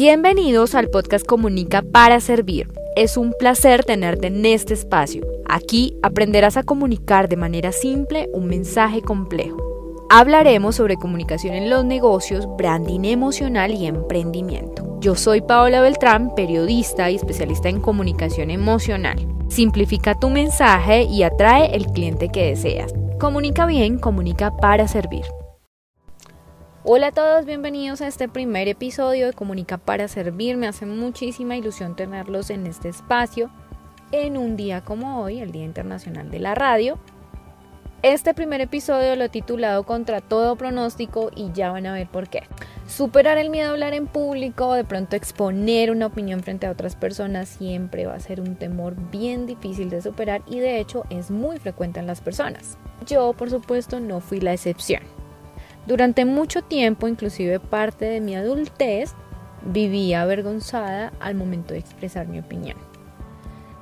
Bienvenidos al podcast Comunica para Servir. Es un placer tenerte en este espacio. Aquí aprenderás a comunicar de manera simple un mensaje complejo. Hablaremos sobre comunicación en los negocios, branding emocional y emprendimiento. Yo soy Paola Beltrán, periodista y especialista en comunicación emocional. Simplifica tu mensaje y atrae el cliente que deseas. Comunica bien, comunica para servir. Hola a todos, bienvenidos a este primer episodio de Comunica para Servir. Me hace muchísima ilusión tenerlos en este espacio en un día como hoy, el Día Internacional de la Radio. Este primer episodio lo he titulado Contra todo pronóstico y ya van a ver por qué. Superar el miedo a hablar en público, de pronto exponer una opinión frente a otras personas siempre va a ser un temor bien difícil de superar y de hecho es muy frecuente en las personas. Yo, por supuesto, no fui la excepción. Durante mucho tiempo, inclusive parte de mi adultez, vivía avergonzada al momento de expresar mi opinión.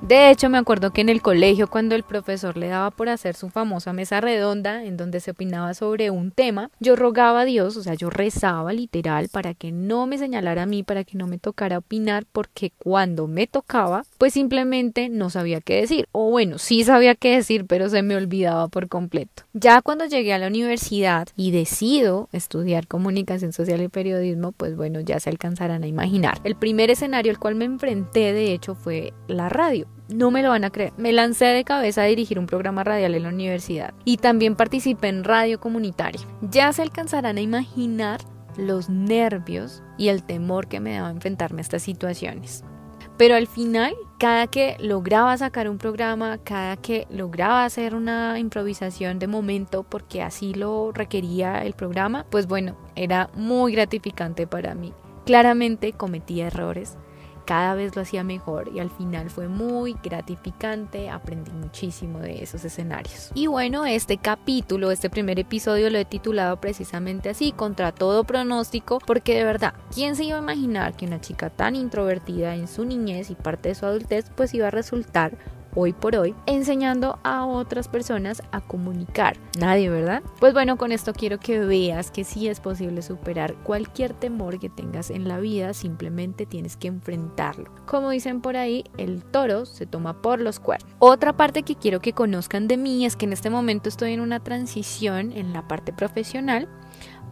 De hecho, me acuerdo que en el colegio cuando el profesor le daba por hacer su famosa mesa redonda en donde se opinaba sobre un tema, yo rogaba a Dios, o sea, yo rezaba literal para que no me señalara a mí, para que no me tocara opinar, porque cuando me tocaba, pues simplemente no sabía qué decir. O bueno, sí sabía qué decir, pero se me olvidaba por completo. Ya cuando llegué a la universidad y decido estudiar comunicación social y periodismo, pues bueno, ya se alcanzarán a imaginar. El primer escenario al cual me enfrenté, de hecho, fue la radio. No me lo van a creer. Me lancé de cabeza a dirigir un programa radial en la universidad y también participé en radio comunitaria. Ya se alcanzarán a imaginar los nervios y el temor que me daba enfrentarme a estas situaciones. Pero al final, cada que lograba sacar un programa, cada que lograba hacer una improvisación de momento, porque así lo requería el programa, pues bueno, era muy gratificante para mí. Claramente cometía errores, cada vez lo hacía mejor y al final fue muy gratificante, aprendí muchísimo de esos escenarios. Y bueno, este capítulo, este primer episodio lo he titulado precisamente así, contra todo pronóstico, porque de verdad, ¿quién se iba a imaginar que una chica tan introvertida en su niñez y parte de su adultez pues iba a resultar hoy por hoy, enseñando a otras personas a comunicar. Nadie, ¿verdad? Pues bueno, con esto quiero que veas que sí es posible superar cualquier temor que tengas en la vida, simplemente tienes que enfrentarlo. Como dicen por ahí, el toro se toma por los cuernos. Otra parte que quiero que conozcan de mí es que en este momento estoy en una transición en la parte profesional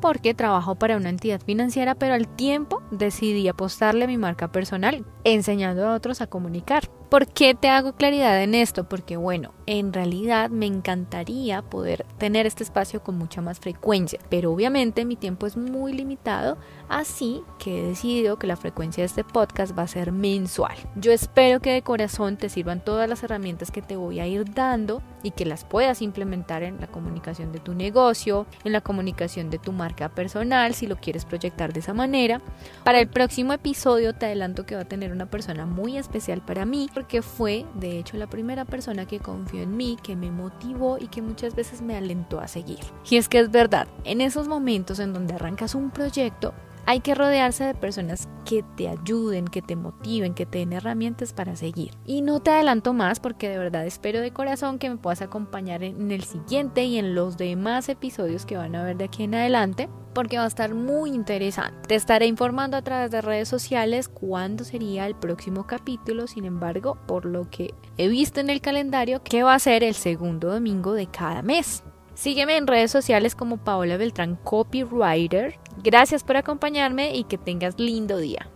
porque trabajo para una entidad financiera, pero al tiempo decidí apostarle a mi marca personal, enseñando a otros a comunicar. ¿Por qué te hago claridad en esto? Porque bueno, en realidad me encantaría poder tener este espacio con mucha más frecuencia, pero obviamente mi tiempo es muy limitado, así que he decidido que la frecuencia de este podcast va a ser mensual. Yo espero que de corazón te sirvan todas las herramientas que te voy a ir dando y que las puedas implementar en la comunicación de tu negocio, en la comunicación de tu marca personal, si lo quieres proyectar de esa manera. Para el próximo episodio te adelanto que va a tener una persona muy especial para mí porque fue de hecho la primera persona que confió en mí, que me motivó y que muchas veces me alentó a seguir. Y es que es verdad, en esos momentos en donde arrancas un proyecto, hay que rodearse de personas que te ayuden, que te motiven, que te den herramientas para seguir. Y no te adelanto más porque de verdad espero de corazón que me puedas acompañar en el siguiente y en los demás episodios que van a ver de aquí en adelante porque va a estar muy interesante. Te estaré informando a través de redes sociales cuándo sería el próximo capítulo, sin embargo, por lo que he visto en el calendario, que va a ser el segundo domingo de cada mes. Sígueme en redes sociales como Paola Beltrán Copywriter. Gracias por acompañarme y que tengas lindo día.